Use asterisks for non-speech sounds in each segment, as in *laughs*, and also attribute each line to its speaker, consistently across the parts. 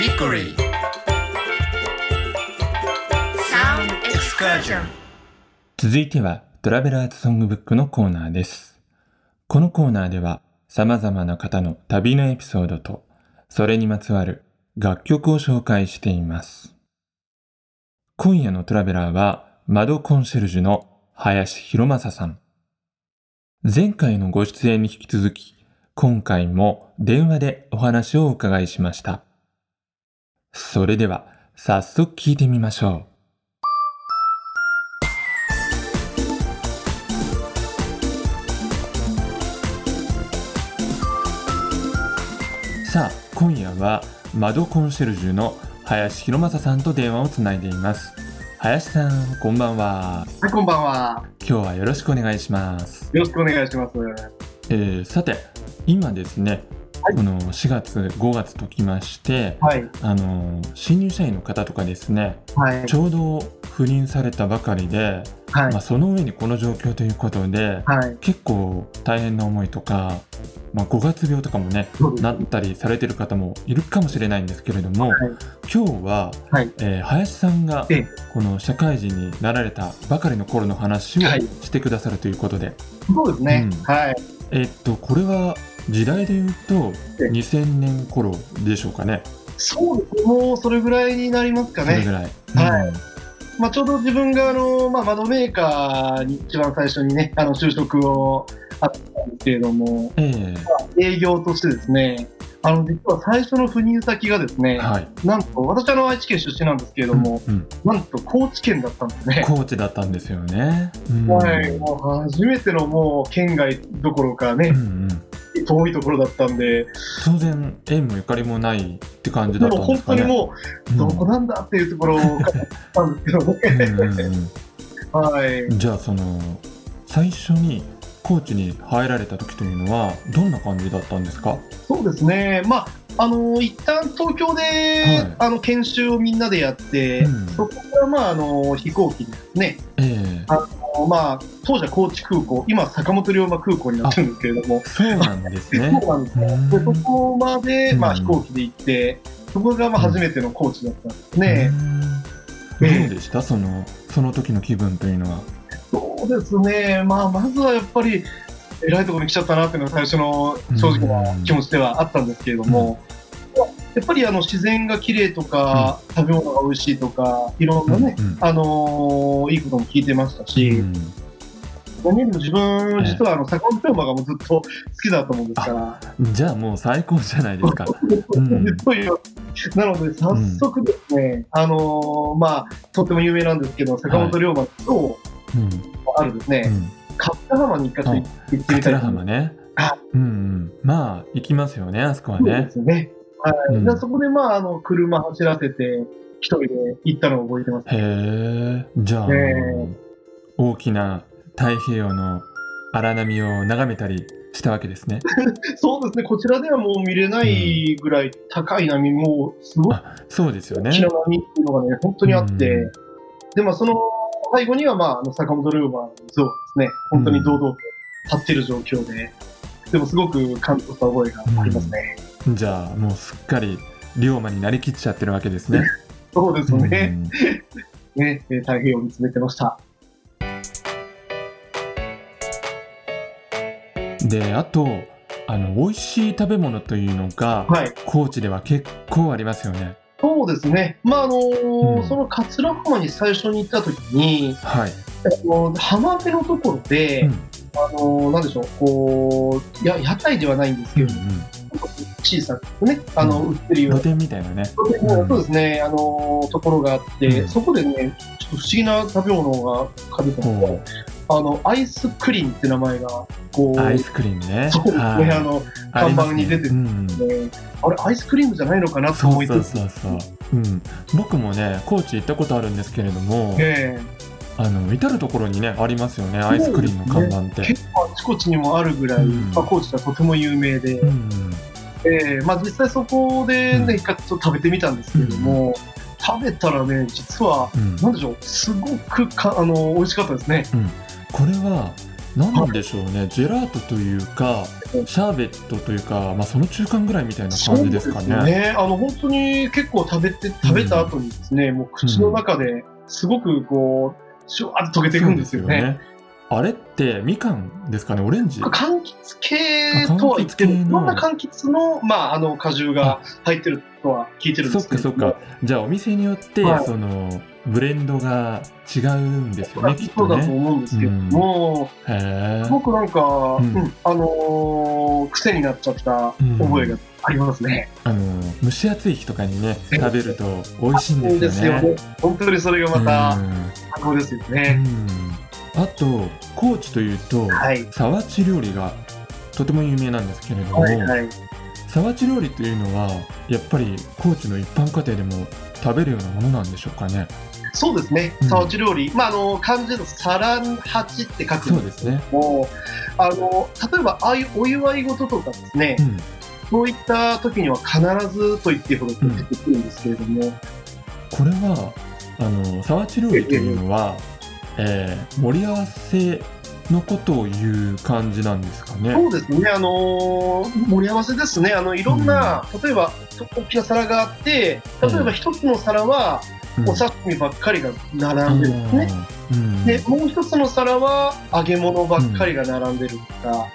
Speaker 1: Hickory Sound Excursion
Speaker 2: 続いてはトラベラーズソングブックのコーナーです。このコーナーでは様々な方の旅のエピソードとそれにまつわる楽曲を紹介しています。今夜のトラベラーは窓コンシェルジュの林博正さん。前回のご出演に引き続き今回も電話でお話をお伺いしました。それでは早速聞いてみましょう。さあ今夜は窓コンシェルジュの林博正さんと電話をつないでいます林さんこんばんは
Speaker 3: はい、こんばんは。
Speaker 2: 今日はよろしくお願いします、
Speaker 3: よろしくお願いします。
Speaker 2: えーさて今ですね、
Speaker 3: はい。
Speaker 2: この4月5月ときまして
Speaker 3: はい、
Speaker 2: あの新入社員の方とかですね
Speaker 3: はい。
Speaker 2: ち、ょうど赴任されたばかりで、
Speaker 3: はい。
Speaker 2: まあ、、その上にこの状況ということで
Speaker 3: はい。
Speaker 2: 結構大変な思いとか、まあ、5月病とかもね。なったりされてる方もいるかもしれないんですけれども、
Speaker 3: はい。
Speaker 2: 今日は、
Speaker 3: はい。
Speaker 2: えー林さんが
Speaker 3: ええ。
Speaker 2: この社会人になられたばかりの頃の話を
Speaker 3: はい。
Speaker 2: してくださるということで、
Speaker 3: そうですね。
Speaker 2: うん。
Speaker 3: はい。
Speaker 2: えっとこれは時代で言うと
Speaker 3: ええ
Speaker 2: 2000年頃でしょうかね
Speaker 3: そうですね。もうそれぐらいになりますかね。
Speaker 2: それぐらい。
Speaker 3: はい
Speaker 2: うん
Speaker 3: まあ、ちょうど自分があの、まあ、窓メーカーに一番最初にね、あの就職をあったんですけれども、
Speaker 2: え
Speaker 3: 営業としてですね、あの実は最初の赴任先がです
Speaker 2: え
Speaker 3: ね、
Speaker 2: はい。
Speaker 3: なんと私あの愛知県出身なんですけれども、
Speaker 2: うんうん
Speaker 3: なんと高知県だったんですね。
Speaker 2: 高知だったんですよね。うん
Speaker 3: はい、もう初めてのもう県外どころかね
Speaker 2: うん、うん
Speaker 3: 遠いところだったんで、
Speaker 2: 当然縁もゆかりもないって感じだ
Speaker 3: でも本
Speaker 2: ったんですかね。
Speaker 3: 当にもう、どこなんだっていうところからったんですけどね。
Speaker 2: うん
Speaker 3: はい。
Speaker 2: うんじゃあその最初に高知に入られた時というのはどんな感じだったんですか？
Speaker 3: そうですね。まあ、あの、一旦東京で、
Speaker 2: はい
Speaker 3: あの、研修をみんなでやって、
Speaker 2: うん
Speaker 3: そこからまあ、あの、飛行機でですね、
Speaker 2: ええ
Speaker 3: あのまあ、当時は高知空港、今坂本龍馬空港になってるんですけれども、
Speaker 2: そうなんですね。
Speaker 3: そうなんですね。
Speaker 2: うん
Speaker 3: で、そこまで、まあ、
Speaker 2: うん
Speaker 3: 飛行機で行って、そこがまあ初めての高知だったんですね。
Speaker 2: うんどうでした？そのその時の気分というのは。
Speaker 3: そうですね、まあ、まずはやっぱり、偉いところに来ちゃったなっていうのが最初の正直な気持ちではあったんですけれども、やっぱりあの自然が綺麗とか、食べ物が美味しいとか、いろんなね、
Speaker 2: うんうん。
Speaker 3: あのーいいことも聞いてましたし、
Speaker 2: うん。
Speaker 3: でも自分、実はあの坂本龍馬がもうずっと好きだったもんですから、
Speaker 2: じゃあもう最高じゃないですか。うん。*laughs*
Speaker 3: なので、早速ですね、あのーまあ、とっても有名なんですけど、坂本龍馬と、
Speaker 2: うん。
Speaker 3: あるですね、
Speaker 2: うん。
Speaker 3: 桂浜に一回行ってみたい
Speaker 2: 桂浜ね。
Speaker 3: は。
Speaker 2: うんうん。まあ行きますよねあそこは
Speaker 3: そうで
Speaker 2: ね。
Speaker 3: すね。はい。
Speaker 2: うん
Speaker 3: でそこで、まあ、あの、車走らせて、一人で行ったのを覚えてます。
Speaker 2: へえ。じゃあ、
Speaker 3: え
Speaker 2: 大きな太平洋の荒波を眺めたりしたわけですね。*laughs*
Speaker 3: そうですね、こちらではもう見れないぐらい高い波、もうすごい
Speaker 2: あそうですよね
Speaker 3: 大き。な波っていうのがね、本当にあって、
Speaker 2: うん
Speaker 3: で、まあ、その背後には、まあ、あの坂本龍馬の像がですね、本当に堂々と立ってる状況で、でもすごく感動した覚えがありますね。
Speaker 2: じゃあもうすっかり龍馬になりきっちゃってるわけですね。
Speaker 3: そうです
Speaker 2: うん
Speaker 3: ね。ね、えー太平洋を見つめてました。
Speaker 2: であとあの美味しい食べ物というのが、
Speaker 3: はい。
Speaker 2: 高知では結構ありますよね。
Speaker 3: そうですね。まあ、あのー
Speaker 2: うん
Speaker 3: その桂浜に最初に行った時に、
Speaker 2: はい。
Speaker 3: あの浜辺のところで、
Speaker 2: うん
Speaker 3: あのーなんでしょう、こう、や屋台ではないんですけ
Speaker 2: うん
Speaker 3: れども、小さくね、あの、売ってるよう
Speaker 2: 露
Speaker 3: な、
Speaker 2: 店みたいなね。
Speaker 3: そうですね、あのーところがあって、
Speaker 2: うん。
Speaker 3: そこでね、ちょっと不思議な食べ物が食べたの
Speaker 2: ほ
Speaker 3: で、あの、アイスクリーンって名前が、こう、
Speaker 2: うアイスクリームね。
Speaker 3: そうですね、
Speaker 2: はい。
Speaker 3: あの、看板に出てるあれ、アイスクリームじゃないのかなと
Speaker 2: そうそう
Speaker 3: 思いつつ、
Speaker 2: そうそう。うん、僕もね高知行ったことあるんですけれども、
Speaker 3: え
Speaker 2: あの至る所にねありますよねアイスクリームの看板って。
Speaker 3: え結構あちこちにもあるぐらい、
Speaker 2: うん。
Speaker 3: まあ、高知ではとても有名で、
Speaker 2: うん
Speaker 3: ええまあ、実際そこでね、
Speaker 2: うん
Speaker 3: 一回ちょっと食べてみたんですけれども、食べたらね、実は、
Speaker 2: うん
Speaker 3: なんでしょう、すごくかあの美味しかったですね。
Speaker 2: これは何でしょうねジェラートというかシャーベットというか、まあ、その中間ぐらいみたいな感じですかね。
Speaker 3: ね。あの、本当に結構食べて、食べた後にですね、もう口の中ですごくこう、シュワッと溶けていくんですよね。
Speaker 2: あれってみかんですかね、オレンジ？
Speaker 3: 柑橘系とは言っても、いろんな柑橘の、まあ、あの果汁が入ってるとは聞いてるんですけど
Speaker 2: そっかそっか。じゃあお店によって、
Speaker 3: はい
Speaker 2: そのブレンドが違うんですよね、きっと
Speaker 3: そうだと
Speaker 2: ね。
Speaker 3: 思うんですけども、
Speaker 2: へ
Speaker 3: すごくなんか、
Speaker 2: ん
Speaker 3: うんあのー癖になっちゃった覚えがありますね。
Speaker 2: あの蒸し暑い日とかにね食べると美味しいんでよね。
Speaker 3: ですすよね。本当にそれがまた
Speaker 2: うん
Speaker 3: 最高ですよ
Speaker 2: う
Speaker 3: ね。
Speaker 2: んあと高知というと
Speaker 3: はい。
Speaker 2: 沢地料理がとても有名なんですけれども、
Speaker 3: はいはい。
Speaker 2: 沢地料理というのはやっぱり高知の一般家庭でも食べるようなものなんでしょうかね。
Speaker 3: そうですね
Speaker 2: うん。
Speaker 3: 沢地料理。まあ、あの、漢字のサランハチって書くんで
Speaker 2: す。
Speaker 3: けども、あの、例えば、ああいうお祝い事とかですね
Speaker 2: う、ん
Speaker 3: そういった時には必ずと言っていいほど出てくるんですけれども、
Speaker 2: これはあの沢地料理というのは、えー盛り合わせのことを言う感じなんですかね。
Speaker 3: そうですね、あのー盛り合わせですね、あのいろんな、例えば大きな皿があって、例えば一つの皿は
Speaker 2: うん。
Speaker 3: お刺身ばっかりが並んでるんですね。
Speaker 2: うん。
Speaker 3: で、もう一つの皿は揚げ物ばっかりが並んでるとか、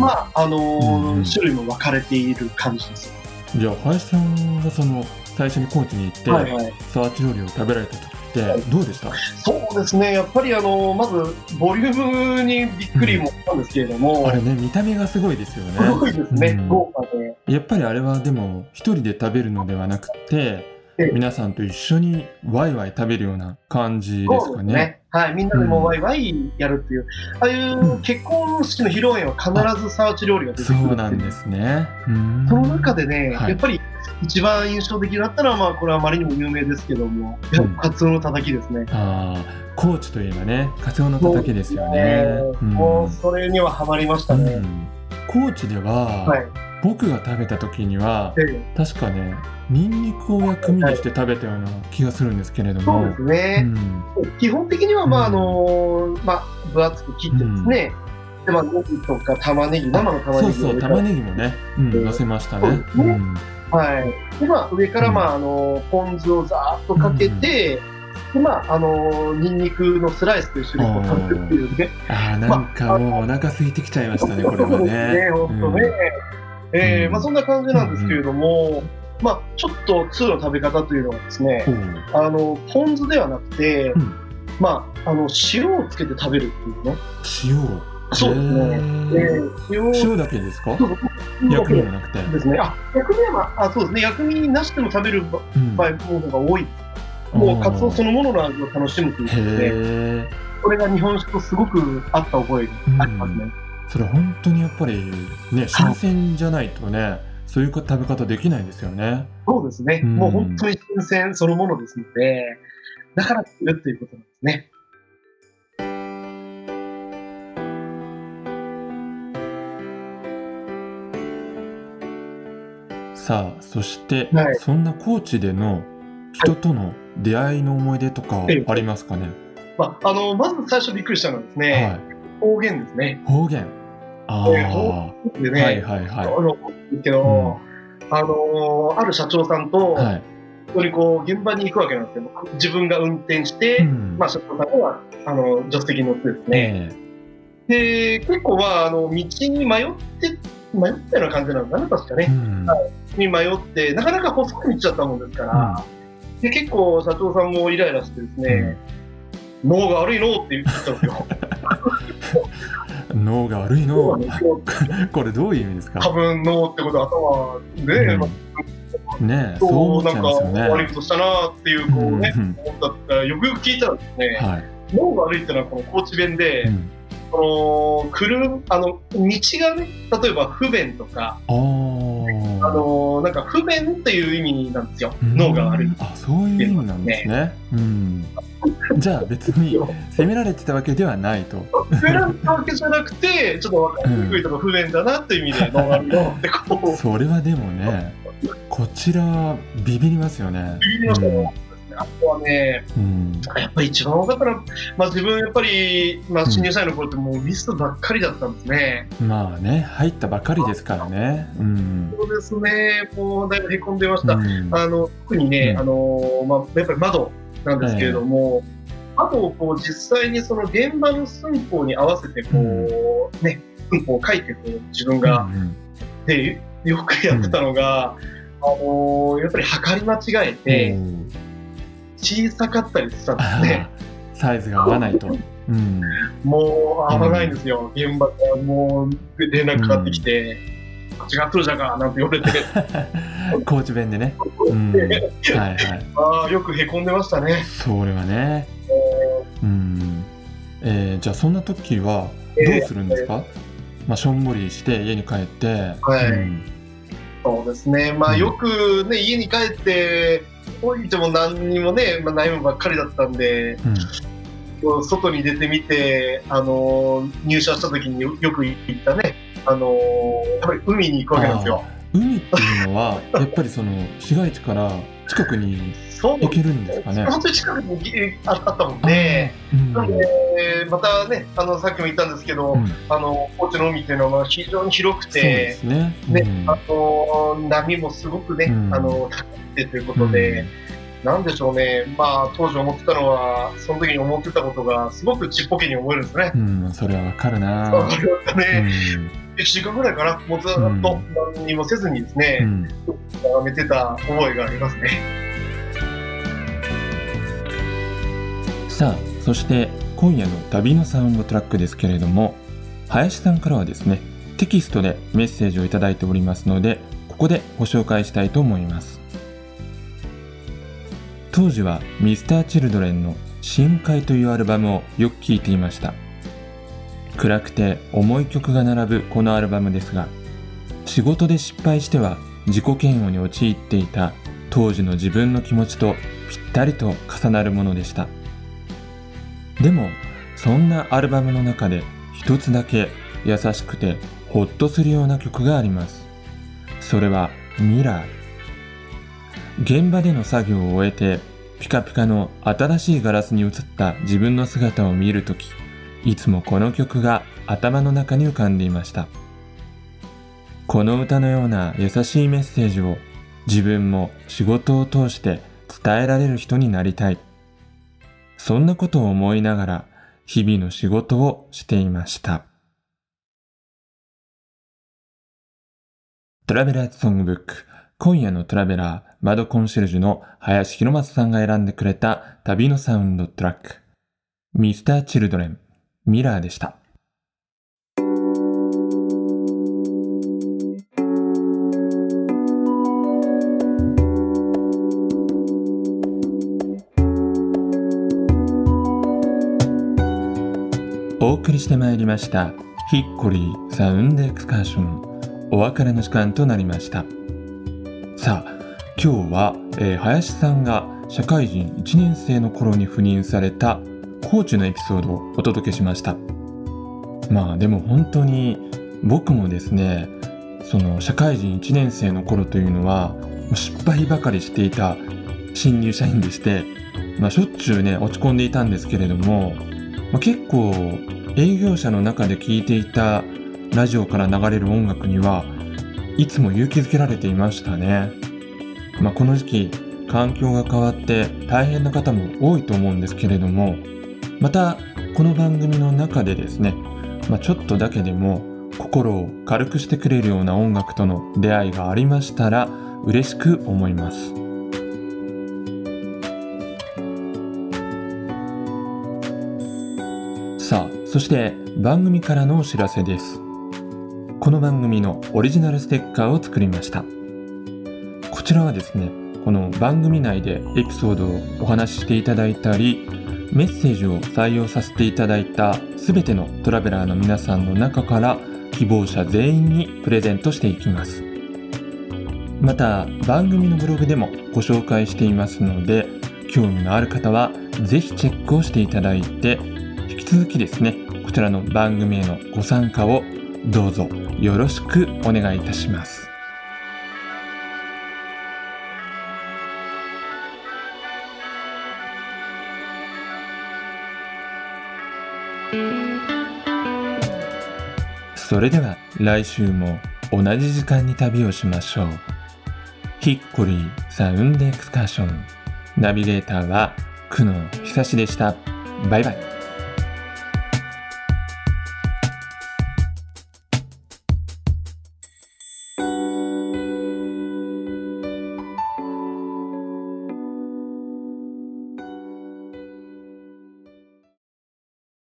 Speaker 3: まあ、あのー
Speaker 2: うん
Speaker 3: 種類も分かれている感じです。
Speaker 2: じゃあ林さんがその最初に高知に行って、
Speaker 3: はいはい。
Speaker 2: 沢地料理を食べられた時って
Speaker 3: はい
Speaker 2: どうでした、
Speaker 3: そうですね、やっぱりあのーまず、ボリュームにびっくりもしたんですけれども、
Speaker 2: あれね見た目がすごいですよね。
Speaker 3: すごいですね、
Speaker 2: うん。
Speaker 3: 豪華で。
Speaker 2: やっぱりあれはでも一人で食べるのではなくて
Speaker 3: ええ
Speaker 2: 皆さんと一緒にワイワイ食べるような感じですかね。
Speaker 3: ね。はい、みんなでもうワイワイやるっていう、ああいう結婚式の披露宴は必ずサーチ料理が出てくる
Speaker 2: そうなんですね。うん
Speaker 3: その中でね、
Speaker 2: はい
Speaker 3: やっぱり一番印象的だったのは、まあ、これはあまりにも有名ですけども、やっぱカツオのたたきですね。
Speaker 2: ああ、高知といえばね、カツオのたたきですよね。うん
Speaker 3: もうそれにはハマりましたね。
Speaker 2: うん高知では、
Speaker 3: はい。
Speaker 2: 僕が食べた時には
Speaker 3: で
Speaker 2: 確かねニンニクを薬味にして食べたような気がするんですけれども、
Speaker 3: そうですね。基本的には、まあ、あのまあ、分厚く切ってですね、で、まあ、ネギとか玉ねぎ、生の玉ねぎを
Speaker 2: そうそう玉ねぎもね、うん、
Speaker 3: うん
Speaker 2: 乗せましたね。
Speaker 3: そう
Speaker 2: ん。
Speaker 3: はい。で、まあ、上から、まあ、あの、ポン酢をざーっとかけて、で、まあ、あの、ニンニクのスライスと一緒にこう食べるっていうね。
Speaker 2: ああなんかもうお腹空いてきちゃいましたねこれは
Speaker 3: そうです
Speaker 2: ね。
Speaker 3: ね、本当ね。えー
Speaker 2: うん
Speaker 3: まあ、そんな感じなんですけれども、まあ、ちょっと通の食べ方というのはですね、あの、ポン酢ではなくて、
Speaker 2: うん
Speaker 3: まあ、あの、塩をつけて食べるっていうね。
Speaker 2: 塩
Speaker 3: そうですね。
Speaker 2: へ
Speaker 3: え
Speaker 2: ー
Speaker 3: ー塩
Speaker 2: だけですか？薬味もなくて。
Speaker 3: ですね。あ、薬味は、まあ、あそうですね。薬味なしでも食べる場
Speaker 2: うん
Speaker 3: 合の方が多い。もう、カツオそのものの味を楽しむということで。これが日本酒とすごく合った覚えがありますね。
Speaker 2: それ本当にやっぱりね新鮮じゃないとねそういう食べ方できないですよね。
Speaker 3: そうですね。
Speaker 2: うん
Speaker 3: もう本当に新鮮そのものですので、だから作るっていうことなんですね。
Speaker 2: さあそして、
Speaker 3: はい
Speaker 2: そんな高知での人との出会いの思い出とか
Speaker 3: ええ
Speaker 2: ありますかね？
Speaker 3: まあ、あの、まず最初びっくりしたのはですね、
Speaker 2: はい。
Speaker 3: 方言ですね。
Speaker 2: 方言。ああ、
Speaker 3: ええ方でね、
Speaker 2: はいはいは
Speaker 3: あのけど、あのある社長さんと、
Speaker 2: いはい。
Speaker 3: ここにこう現場に行くわけなんですけど、自分が運転して、
Speaker 2: うん。
Speaker 3: まあ、社長さんがあの助手席に乗ってですね、
Speaker 2: え
Speaker 3: で結構まああの道に迷って迷ったような感じなのかな確かね、
Speaker 2: えうん。
Speaker 3: に迷ってなかなか細い道だったもんですから、で結構社長さんもイライラしてですね、脳が悪いのって言ってたんですよ。*laughs* *laughs*
Speaker 2: 脳が悪いの。*laughs* これどういう意味ですか？
Speaker 3: 多分脳ってことは頭ね、まあ
Speaker 2: うんねえそう
Speaker 3: そ
Speaker 2: 思っちゃ
Speaker 3: いんか
Speaker 2: ますよね。
Speaker 3: 悪いことしたなっていうこうね、
Speaker 2: うん
Speaker 3: 思ったよくよく聞いたらですね、
Speaker 2: はい。
Speaker 3: 脳が悪いっていうのはこの高知弁で、
Speaker 2: うん。
Speaker 3: この車あの道がね例えば不便とか
Speaker 2: あー
Speaker 3: あのなんか不便っていう意味なんですよ、
Speaker 2: うん
Speaker 3: 脳が悪い。
Speaker 2: あそういう意味なんですね。うん、じゃあ別に *laughs* 責められてたわけではないと。
Speaker 3: 選んだわけじゃなくて、ちょっと分かりにくいとか不便だなっていう意味で脳が悪いのってこう、
Speaker 2: それはでもねこちらビビりますよね。
Speaker 3: ビビりましたね。あとはね、
Speaker 2: うん。
Speaker 3: やっぱり一番多かったのは、まあ、自分やっぱり、まあ、新入社員の頃ってもうミスばっかりだったんですね。
Speaker 2: まあね、入ったばかりですからね。うん。
Speaker 3: そうですね、もうだいぶへこんでました。
Speaker 2: うん
Speaker 3: あの特にね、
Speaker 2: うん
Speaker 3: あのまあ、やっぱり窓なんですけれども、窓をこう実際にその現場の寸法に合わせてこう、ね、寸法を書いてこう自分が、
Speaker 2: うん
Speaker 3: でよくやってたのが、あのやっぱり測り間違えて
Speaker 2: うん
Speaker 3: 小さかったりしたんで *laughs*
Speaker 2: サイズが合わないと。うん。
Speaker 3: もう危ないんですよ、現場からもう連絡かかってきて、間違っとるじゃんかなんて言われて、*laughs*
Speaker 2: 高知弁でね。うん。はいはい。*laughs*
Speaker 3: ああ、よくへこんでましたね。
Speaker 2: それはね。うん。えーじゃあそんな時はどうするんですか、まあ、しょんぼりして家に帰って。
Speaker 3: はい
Speaker 2: うん
Speaker 3: そうですね、まあ、
Speaker 2: うん
Speaker 3: よくね、家に帰って、おいても何にもね、まあ、悩むばっかりだったんで、
Speaker 2: うん。
Speaker 3: 外に出てみて、あの入社した時によよく行ったね、あのやっぱり海に行くわけなんですよ。
Speaker 2: 海っていうのはやっぱりその市街地から近くに
Speaker 3: そう
Speaker 2: 行けるんですかね。
Speaker 3: 本当に近くにああったもんね。
Speaker 2: うん
Speaker 3: なので、またね、あのさっきも言ったんですけど、
Speaker 2: うん
Speaker 3: あの高知の海っていうのは非常に広くて、
Speaker 2: すね。
Speaker 3: ね
Speaker 2: うん
Speaker 3: あの波もすごくね、
Speaker 2: うん
Speaker 3: あの高くてということで、なんでしょうね、まあ当時思ってたのは、その時に思ってたことがすごくちっぽけに思えるんですね。
Speaker 2: うん、それはわかるな。*laughs*
Speaker 3: わかりましたね。
Speaker 2: う
Speaker 3: 1週間ぐらいかな、もうずっと何にもせずにですね、
Speaker 2: んうん
Speaker 3: 眺めてた覚えがありますね。
Speaker 2: さあそして今夜の旅のサウンドトラックですけれども林さんからはですねテキストでメッセージをいただいておりますのでここでご紹介したいと思います。当時は Mr.Children の「深海」というアルバムをよく聴いていました暗くて重い曲が並ぶこのアルバムですが仕事で失敗しては自己嫌悪に陥っていた当時の自分の気持ちとぴったりと重なるものでした。でもそんなアルバムの中で一つだけ優しくてホッとするような曲があります。それはミラー。現場での作業を終えてピカピカの新しいガラスに映った自分の姿を見るときいつもこの曲が頭の中に浮かんでいました。この歌のような優しいメッセージを自分も仕事を通して伝えられる人になりたい。そんなことを思いながら日々の仕事をしていました。トラベラーズソングブック今夜のトラベラー窓コンシェルジュの林博松さんが選んでくれた旅のサウンドトラック。Mr.Children ミラーでした。お送りしてまいりましたヒッコリーサウンドエクスカーションお別れの時間となりましたさあ今日は、えー林さんが社会人1年生の頃に赴任されたコーチのエピソードをお届けしましたまあでも本当に僕もですねその社会人1年生の頃というのは失敗ばかりしていた新入社員でして、まあ、しょっちゅうね落ち込んでいたんですけれども、まあ、結構営業者の中で聴いていたラジオから流れる音楽にはいつも勇気づけられていましたね。まあ、この時期環境が変わって大変な方も多いと思うんですけれどもまたこの番組の中でですね、まあ、ちょっとだけでも心を軽くしてくれるような音楽との出会いがありましたら嬉しく思います。さあそして番組からのお知らせですこの番組のオリジナルステッカーを作りましたこちらはですねこの番組内でエピソードをお話ししていただいたりメッセージを採用させていただいた全てのトラベラーの皆さんの中から希望者全員にプレゼントしていきますまた番組のブログでもご紹介していますので興味のある方はぜひチェックをしていただいて引き続きですねこちらの番組へのご参加をどうぞよろしくお願いいたします。それでは来週も同じ時間に旅をしましょう。ヒッコリーサウンドエクスカーション。ナビゲーターは久野久志でした。バイバイ。